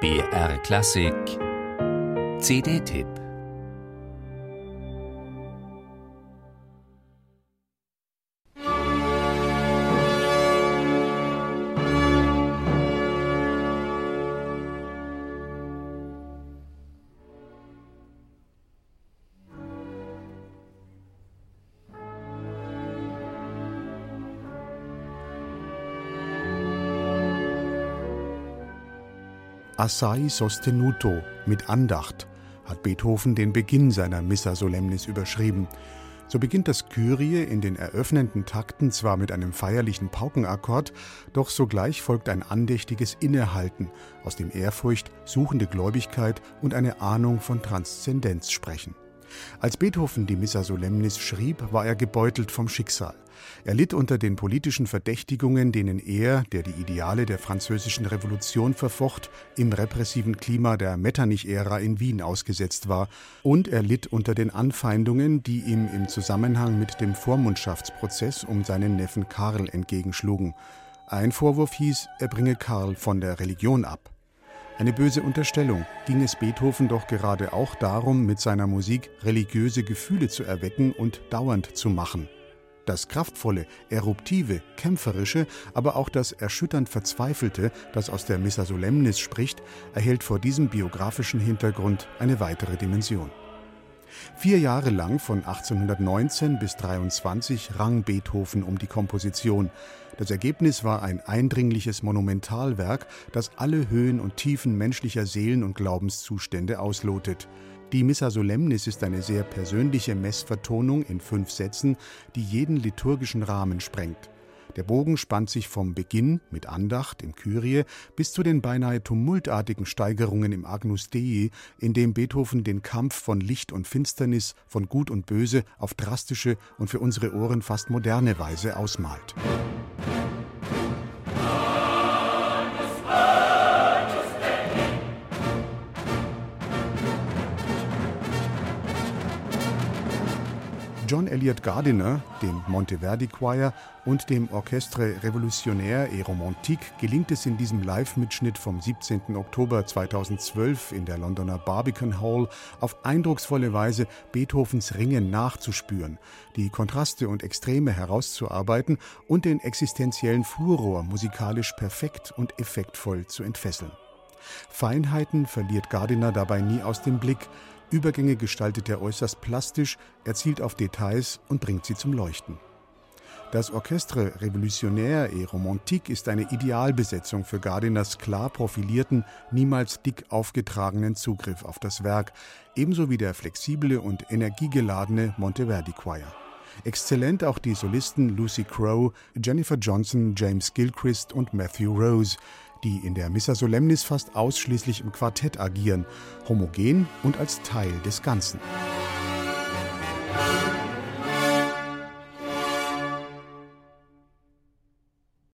BR Klassik. CD-Tipp Assai sostenuto mit Andacht hat Beethoven den Beginn seiner Missa Solemnis überschrieben. So beginnt das Kyrie in den eröffnenden Takten zwar mit einem feierlichen Paukenakkord, doch sogleich folgt ein andächtiges Innehalten, aus dem Ehrfurcht, suchende Gläubigkeit und eine Ahnung von Transzendenz sprechen. Als Beethoven die Missa Solemnis schrieb, war er gebeutelt vom Schicksal. Er litt unter den politischen Verdächtigungen, denen er, der die Ideale der französischen Revolution verfocht, im repressiven Klima der Metternich-Ära in Wien ausgesetzt war, und er litt unter den Anfeindungen, die ihm im Zusammenhang mit dem Vormundschaftsprozess um seinen Neffen Karl entgegenschlugen. Ein Vorwurf hieß, er bringe Karl von der Religion ab. Eine böse Unterstellung, ging es Beethoven doch gerade auch darum, mit seiner Musik religiöse Gefühle zu erwecken und dauernd zu machen. Das kraftvolle, eruptive, kämpferische, aber auch das erschütternd Verzweifelte, das aus der Missa Solemnis spricht, erhält vor diesem biografischen Hintergrund eine weitere Dimension. Vier Jahre lang, von 1819 bis 23, rang Beethoven um die Komposition. Das Ergebnis war ein eindringliches Monumentalwerk, das alle Höhen und Tiefen menschlicher Seelen- und Glaubenszustände auslotet. Die Missa Solemnis ist eine sehr persönliche Messvertonung in fünf Sätzen, die jeden liturgischen Rahmen sprengt. Der Bogen spannt sich vom Beginn mit Andacht im Kyrie bis zu den beinahe tumultartigen Steigerungen im Agnus Dei, in dem Beethoven den Kampf von Licht und Finsternis, von Gut und Böse auf drastische und für unsere Ohren fast moderne Weise ausmalt. John Elliott Gardiner, dem Monteverdi Choir und dem Orchestre Révolutionnaire et Romantique gelingt es in diesem Live-Mitschnitt vom 17. Oktober 2012 in der Londoner Barbican Hall auf eindrucksvolle Weise Beethovens Ringen nachzuspüren, die Kontraste und Extreme herauszuarbeiten und den existenziellen Furor musikalisch perfekt und effektvoll zu entfesseln. Feinheiten verliert Gardiner dabei nie aus dem Blick, Übergänge gestaltet er äußerst plastisch, er zielt auf Details und bringt sie zum Leuchten. Das Orchestre Révolutionnaire et Romantique ist eine Idealbesetzung für Gardiners klar profilierten, niemals dick aufgetragenen Zugriff auf das Werk, ebenso wie der flexible und energiegeladene Monteverdi Choir. Exzellent auch die Solisten Lucy Crowe, Jennifer Johnson, James Gilchrist und Matthew Rose, die in der Missa Solemnis fast ausschließlich im Quartett agieren, homogen und als Teil des Ganzen. Musik